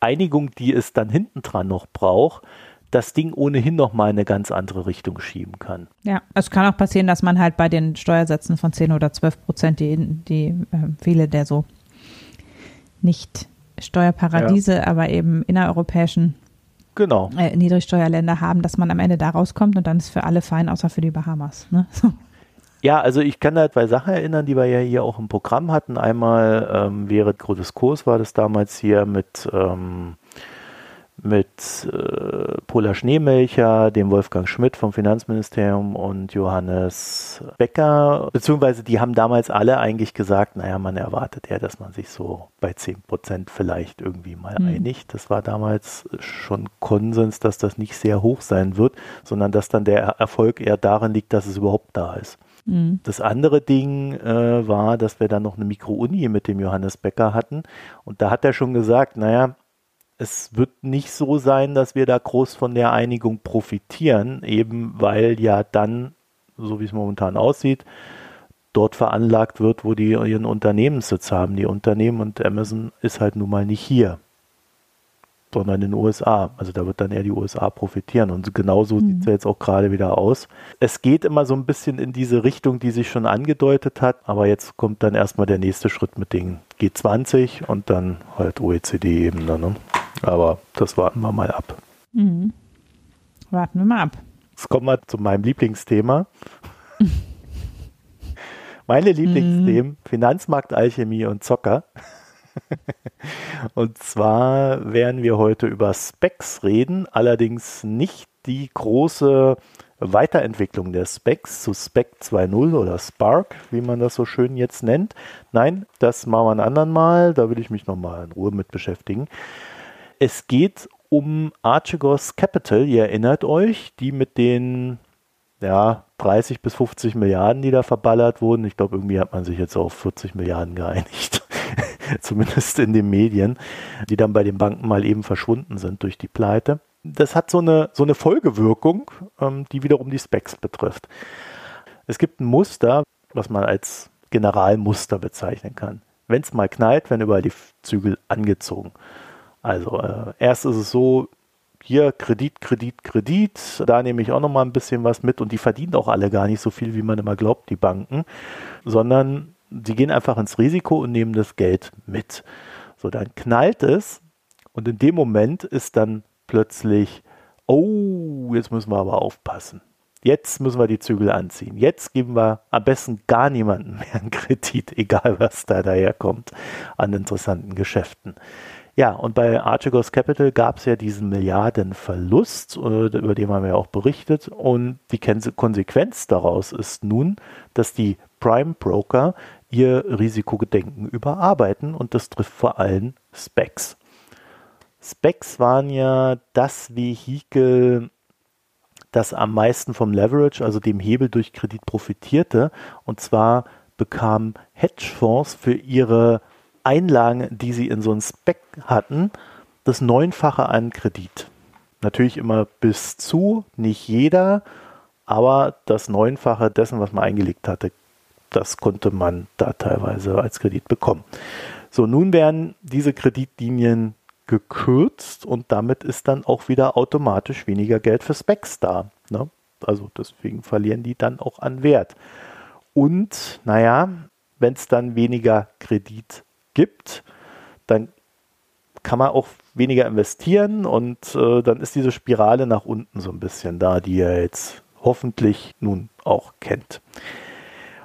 Einigung, die es dann hinten dran noch braucht, das Ding ohnehin noch mal in eine ganz andere Richtung schieben kann. Ja, es kann auch passieren, dass man halt bei den Steuersätzen von 10 oder 12 Prozent, die, die äh, viele der so nicht Steuerparadiese, ja. aber eben innereuropäischen genau. äh, Niedrigsteuerländer haben, dass man am Ende da rauskommt und dann ist für alle fein, außer für die Bahamas. Ne? So. Ja, also ich kann da zwei Sachen erinnern, die wir ja hier auch im Programm hatten. Einmal ähm, während Grotes Kurs war das damals hier mit ähm, mit äh, Pola Schneemelcher, dem Wolfgang Schmidt vom Finanzministerium und Johannes Becker, beziehungsweise die haben damals alle eigentlich gesagt, naja, man erwartet ja, dass man sich so bei 10 Prozent vielleicht irgendwie mal mhm. einigt. Das war damals schon Konsens, dass das nicht sehr hoch sein wird, sondern dass dann der Erfolg eher darin liegt, dass es überhaupt da ist. Mhm. Das andere Ding äh, war, dass wir dann noch eine Mikro-Uni mit dem Johannes Becker hatten. Und da hat er schon gesagt, naja, es wird nicht so sein, dass wir da groß von der Einigung profitieren, eben weil ja dann, so wie es momentan aussieht, dort veranlagt wird, wo die ihren Unternehmenssitz haben. Die Unternehmen und Amazon ist halt nun mal nicht hier, sondern in den USA. Also da wird dann eher die USA profitieren. Und genauso mhm. sieht es ja jetzt auch gerade wieder aus. Es geht immer so ein bisschen in diese Richtung, die sich schon angedeutet hat, aber jetzt kommt dann erstmal der nächste Schritt mit den G20 und dann halt OECD-Ebene. Ne? Aber das warten wir mal ab. Mhm. Warten wir mal ab. Jetzt kommen wir zu meinem Lieblingsthema. Meine Lieblingsthemen, mhm. Finanzmarktalchemie und Zocker. und zwar werden wir heute über Specs reden, allerdings nicht die große Weiterentwicklung der Specs zu Spec 2.0 oder Spark, wie man das so schön jetzt nennt. Nein, das machen wir ein anderen Mal, da will ich mich nochmal in Ruhe mit beschäftigen. Es geht um Archegos Capital, ihr erinnert euch, die mit den ja, 30 bis 50 Milliarden, die da verballert wurden. Ich glaube, irgendwie hat man sich jetzt auf 40 Milliarden geeinigt. Zumindest in den Medien, die dann bei den Banken mal eben verschwunden sind durch die Pleite. Das hat so eine, so eine Folgewirkung, ähm, die wiederum die Specs betrifft. Es gibt ein Muster, was man als Generalmuster bezeichnen kann. Wenn es mal knallt, werden überall die Zügel angezogen. Also äh, erst ist es so, hier Kredit, Kredit, Kredit, da nehme ich auch noch mal ein bisschen was mit und die verdienen auch alle gar nicht so viel, wie man immer glaubt, die Banken, sondern sie gehen einfach ins Risiko und nehmen das Geld mit. So, dann knallt es und in dem Moment ist dann plötzlich, oh, jetzt müssen wir aber aufpassen. Jetzt müssen wir die Zügel anziehen. Jetzt geben wir am besten gar niemanden mehr einen Kredit, egal was da daherkommt an interessanten Geschäften. Ja, und bei Archegos Capital gab es ja diesen Milliardenverlust, äh, über den haben wir ja auch berichtet. Und die Konsequenz daraus ist nun, dass die Prime Broker ihr Risikogedenken überarbeiten und das trifft vor allem Specs. Specs waren ja das Vehikel, das am meisten vom Leverage, also dem Hebel durch Kredit profitierte. Und zwar bekamen Hedgefonds für ihre Einlagen, die sie in so ein Spec hatten, das Neunfache an Kredit. Natürlich immer bis zu, nicht jeder, aber das Neunfache dessen, was man eingelegt hatte, das konnte man da teilweise als Kredit bekommen. So, nun werden diese Kreditlinien gekürzt und damit ist dann auch wieder automatisch weniger Geld für Specs da. Ne? Also deswegen verlieren die dann auch an Wert. Und naja, wenn es dann weniger Kredit gibt, dann kann man auch weniger investieren und äh, dann ist diese Spirale nach unten so ein bisschen da, die ihr jetzt hoffentlich nun auch kennt.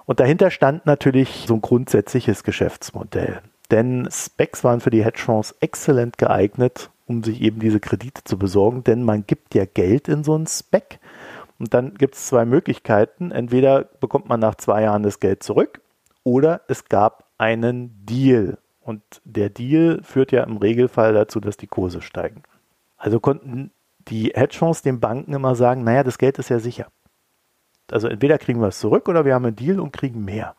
Und dahinter stand natürlich so ein grundsätzliches Geschäftsmodell. Denn Specs waren für die Hedgefonds exzellent geeignet, um sich eben diese Kredite zu besorgen, denn man gibt ja Geld in so einen Spec und dann gibt es zwei Möglichkeiten. Entweder bekommt man nach zwei Jahren das Geld zurück oder es gab einen Deal. Und der Deal führt ja im Regelfall dazu, dass die Kurse steigen. Also konnten die Hedgefonds den Banken immer sagen, naja, das Geld ist ja sicher. Also entweder kriegen wir es zurück oder wir haben einen Deal und kriegen mehr.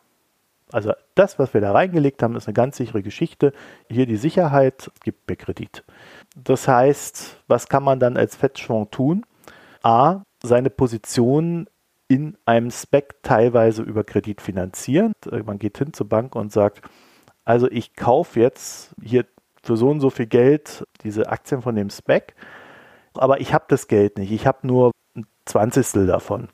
Also das, was wir da reingelegt haben, ist eine ganz sichere Geschichte. Hier die Sicherheit gibt mir Kredit. Das heißt, was kann man dann als Hedgefonds tun? A, seine Position in einem Spec teilweise über Kredit finanzieren. Man geht hin zur Bank und sagt, Also ich kaufe jetzt hier für so und so viel Geld diese Aktien von dem Spec, aber ich habe das Geld nicht. Ich habe nur ein Zwanzigstel davon.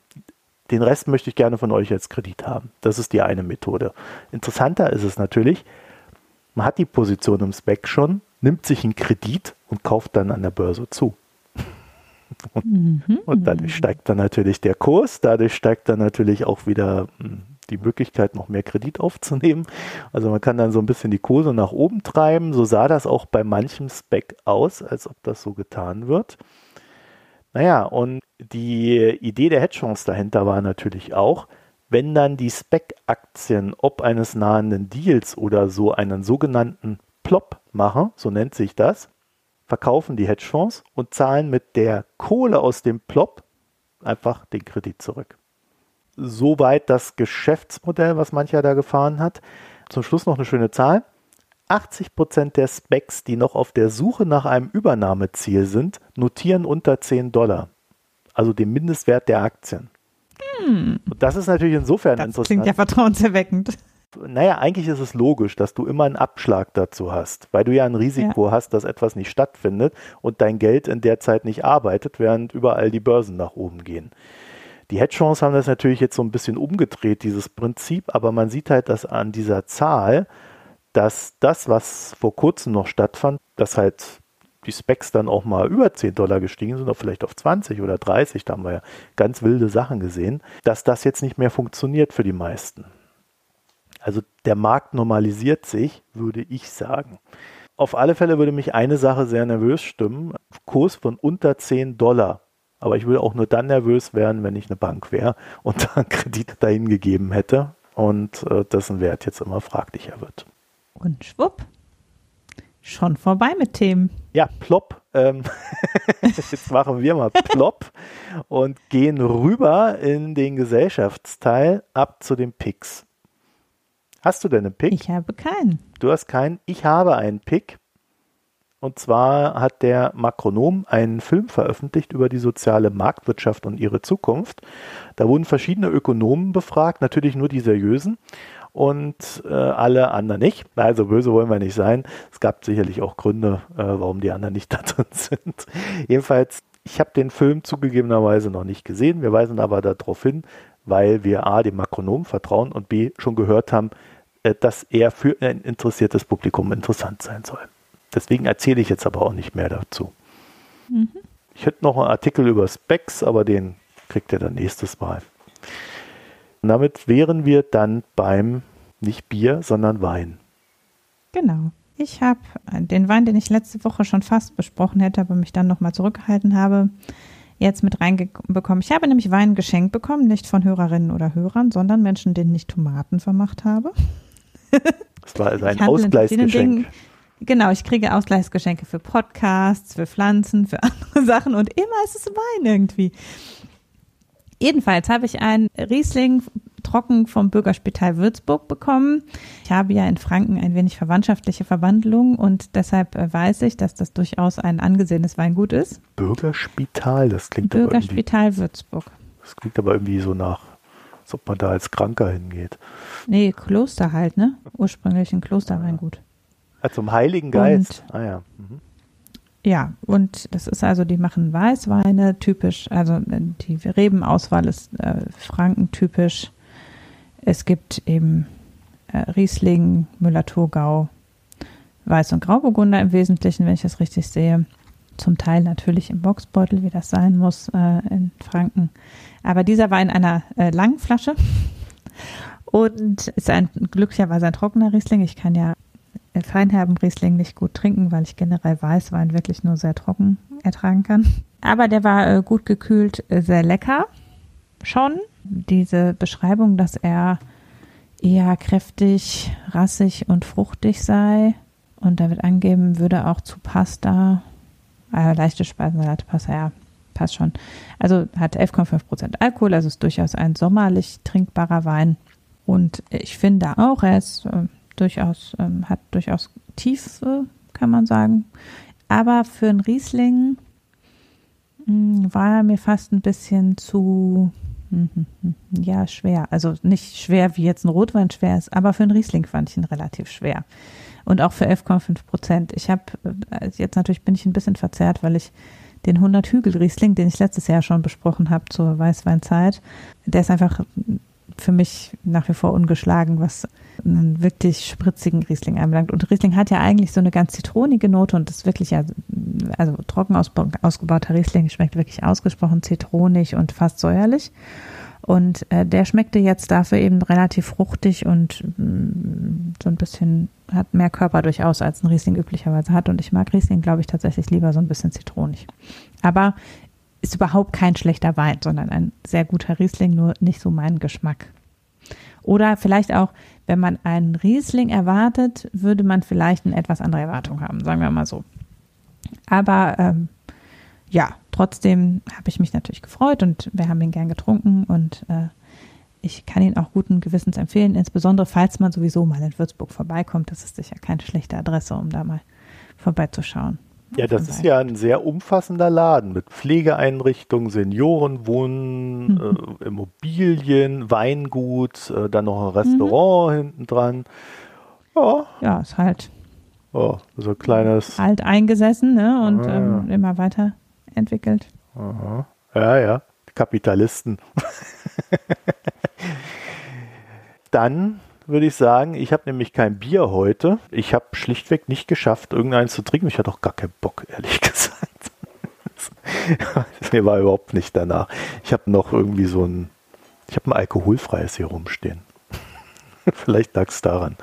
Den Rest möchte ich gerne von euch als Kredit haben. Das ist die eine Methode. Interessanter ist es natürlich, man hat die Position im Spec schon, nimmt sich einen Kredit und kauft dann an der Börse zu. Und, mhm. und dadurch steigt dann natürlich der Kurs, dadurch steigt dann natürlich auch wieder hm, die Möglichkeit, noch mehr Kredit aufzunehmen. Also man kann dann so ein bisschen die Kurse nach oben treiben. So sah das auch bei manchem Spec aus, als ob das so getan wird. Naja, und die Idee der Hedgefonds dahinter war natürlich auch, wenn dann die Spec-Aktien ob eines nahenden Deals oder so einen sogenannten Plop machen, so nennt sich das, verkaufen die Hedgefonds und zahlen mit der Kohle aus dem Plop einfach den Kredit zurück soweit das Geschäftsmodell, was mancher da gefahren hat. Zum Schluss noch eine schöne Zahl. 80 Prozent der Specs, die noch auf der Suche nach einem Übernahmeziel sind, notieren unter 10 Dollar. Also dem Mindestwert der Aktien. Hm. Und das ist natürlich insofern das interessant. Klingt ja vertrauenserweckend. Naja, eigentlich ist es logisch, dass du immer einen Abschlag dazu hast, weil du ja ein Risiko ja. hast, dass etwas nicht stattfindet und dein Geld in der Zeit nicht arbeitet, während überall die Börsen nach oben gehen. Die Hedgefonds haben das natürlich jetzt so ein bisschen umgedreht, dieses Prinzip, aber man sieht halt, dass an dieser Zahl, dass das, was vor kurzem noch stattfand, dass halt die Specs dann auch mal über 10 Dollar gestiegen sind, oder vielleicht auf 20 oder 30, da haben wir ja ganz wilde Sachen gesehen, dass das jetzt nicht mehr funktioniert für die meisten. Also der Markt normalisiert sich, würde ich sagen. Auf alle Fälle würde mich eine Sache sehr nervös stimmen. Kurs von unter 10 Dollar aber ich würde auch nur dann nervös werden, wenn ich eine Bank wäre und da einen Kredit dahin gegeben hätte und äh, dessen Wert jetzt immer fraglicher wird. Und schwupp, schon vorbei mit Themen. Ja, plopp. Ähm, jetzt machen wir mal plopp und gehen rüber in den Gesellschaftsteil ab zu den Picks. Hast du denn einen Pick? Ich habe keinen. Du hast keinen. Ich habe einen Pick. Und zwar hat der Makronom einen Film veröffentlicht über die soziale Marktwirtschaft und ihre Zukunft. Da wurden verschiedene Ökonomen befragt, natürlich nur die seriösen und äh, alle anderen nicht. Also böse wollen wir nicht sein. Es gab sicherlich auch Gründe, äh, warum die anderen nicht da drin sind. Jedenfalls, ich habe den Film zugegebenerweise noch nicht gesehen. Wir weisen aber darauf hin, weil wir A, dem Makronom vertrauen und B, schon gehört haben, dass er für ein interessiertes Publikum interessant sein soll. Deswegen erzähle ich jetzt aber auch nicht mehr dazu. Mhm. Ich hätte noch einen Artikel über Specs, aber den kriegt ihr dann nächstes Mal. Und damit wären wir dann beim nicht Bier, sondern Wein. Genau. Ich habe den Wein, den ich letzte Woche schon fast besprochen hätte, aber mich dann nochmal zurückgehalten habe, jetzt mit reinbekommen. Ich habe nämlich Wein geschenkt bekommen, nicht von Hörerinnen oder Hörern, sondern Menschen, denen ich Tomaten vermacht habe. Das war also ein Ausgleichsgeschenk. Genau, ich kriege Ausgleichsgeschenke für Podcasts, für Pflanzen, für andere Sachen und immer ist es Wein irgendwie. Jedenfalls habe ich einen Riesling trocken vom Bürgerspital Würzburg bekommen. Ich habe ja in Franken ein wenig verwandtschaftliche Verwandlung und deshalb äh, weiß ich, dass das durchaus ein angesehenes Weingut ist. Bürgerspital, das klingt Bürgerspital Würzburg. Das klingt aber irgendwie so nach, als ob man da als Kranker hingeht. Nee, Kloster halt, ne? Ursprünglich ein Klosterweingut. Ja, zum Heiligen Geist. Und, ah ja. Mhm. Ja, und das ist also, die machen Weißweine typisch, also äh, die Rebenauswahl ist äh, Franken-typisch. Es gibt eben äh, Riesling, Müller-Thurgau, Weiß- und Grauburgunder im Wesentlichen, wenn ich das richtig sehe. Zum Teil natürlich im Boxbeutel, wie das sein muss äh, in Franken. Aber dieser war in einer äh, langen Flasche und ist ein glücklicherweise ein trockener Riesling. Ich kann ja feinherben Riesling nicht gut trinken, weil ich generell Weißwein wirklich nur sehr trocken ertragen kann. Aber der war äh, gut gekühlt, äh, sehr lecker. Schon diese Beschreibung, dass er eher kräftig, rassig und fruchtig sei. Und da wird angeben, würde auch zu Pasta, äh, leichte Speisensalate, Pasta, ja, passt schon. Also hat 11,5% Alkohol, also ist durchaus ein sommerlich trinkbarer Wein. Und ich finde auch, er ist äh, durchaus, ähm, hat durchaus Tiefe, kann man sagen. Aber für einen Riesling mh, hm, war er mir fast ein bisschen zu, mh, Ja, schwer. Also nicht schwer, wie jetzt ein Rotwein schwer ist, aber für einen Riesling fand ich ihn relativ schwer. Und auch für 11,5 Prozent. Ich habe, äh, jetzt natürlich bin ich ein bisschen verzerrt, weil ich den 100 Hügel Riesling, den ich letztes Jahr schon besprochen habe zur Weißweinzeit, der ist einfach für mich nach wie vor ungeschlagen, was einen wirklich spritzigen Riesling anbelangt. Und Riesling hat ja eigentlich so eine ganz zitronige Note und ist wirklich, ja, also trocken ausgebauter Riesling schmeckt wirklich ausgesprochen zitronig und fast säuerlich. Und äh, der schmeckte jetzt dafür eben relativ fruchtig und mh, mm, so ein bisschen, hat mehr Körper durchaus, als ein Riesling üblicherweise hat. Und ich mag Riesling, glaube ich, tatsächlich lieber so ein bisschen zitronig. Aber ist überhaupt kein schlechter Wein, sondern ein sehr guter Riesling, nur nicht so mein Geschmack. Oder vielleicht auch, wenn man einen Riesling erwartet, würde man vielleicht eine etwas andere Erwartung haben, sagen wir mal so. Aber ähm, ja, trotzdem habe ich mich natürlich gefreut und wir haben ihn gern getrunken und äh, ich kann ihn auch guten Gewissens empfehlen, insbesondere falls man sowieso mal in Würzburg vorbeikommt. Das ist sicher keine schlechte Adresse, um da mal vorbeizuschauen. Ja, das ist ja ein sehr umfassender Laden mit Pflegeeinrichtungen, Seniorenwohnen, mhm. äh, Immobilien, Weingut, äh, dann noch ein Restaurant mhm. hinten dran. Ja. Ja, ist halt. Oh, so ein kleines. Alt eingesessen, ne? Und ah, ähm, immer weiterentwickelt. Aha. Ja, ja. Kapitalisten. dann würde ich sagen. Ich habe nämlich kein Bier heute. Ich habe schlichtweg nicht geschafft, irgendeins zu trinken. Ich hatte auch gar keinen Bock, ehrlich gesagt. Mir war überhaupt nicht danach. Ich habe noch irgendwie so ein, ich habe ein alkoholfreies hier rumstehen. Vielleicht lag es daran.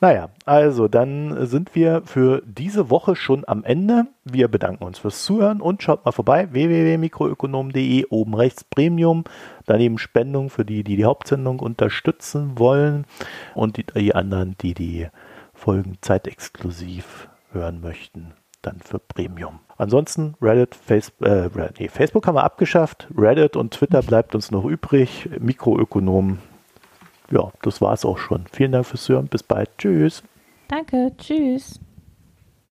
Naja, also dann sind wir für diese Woche schon am Ende. Wir bedanken uns fürs Zuhören und schaut mal vorbei www.mikroökonom.de oben rechts Premium. Daneben Spendung für die, die die Hauptsendung unterstützen wollen und die, die anderen, die die Folgen zeitexklusiv hören möchten, dann für Premium. Ansonsten Reddit, Facebook, äh, nee, Facebook haben wir abgeschafft, Reddit und Twitter bleibt uns noch übrig. Mikroökonom ja, das war es auch schon. Vielen Dank fürs Hören. Bis bald. Tschüss. Danke. Tschüss.